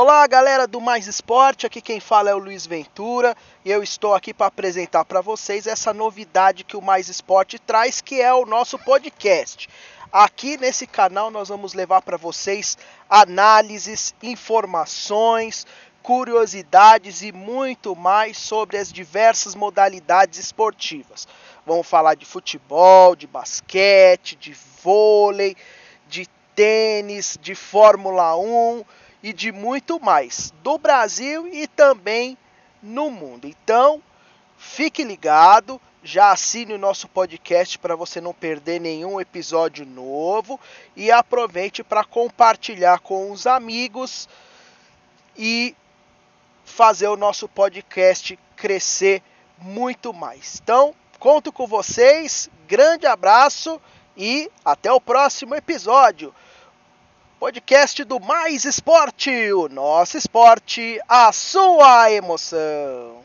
Olá, galera do Mais Esporte. Aqui quem fala é o Luiz Ventura e eu estou aqui para apresentar para vocês essa novidade que o Mais Esporte traz, que é o nosso podcast. Aqui nesse canal nós vamos levar para vocês análises, informações, curiosidades e muito mais sobre as diversas modalidades esportivas. Vamos falar de futebol, de basquete, de vôlei, de tênis, de Fórmula 1 e de muito mais do Brasil e também no mundo. Então, fique ligado, já assine o nosso podcast para você não perder nenhum episódio novo e aproveite para compartilhar com os amigos e fazer o nosso podcast crescer muito mais. Então, conto com vocês, grande abraço e até o próximo episódio. Podcast do Mais Esporte, o nosso esporte, a sua emoção.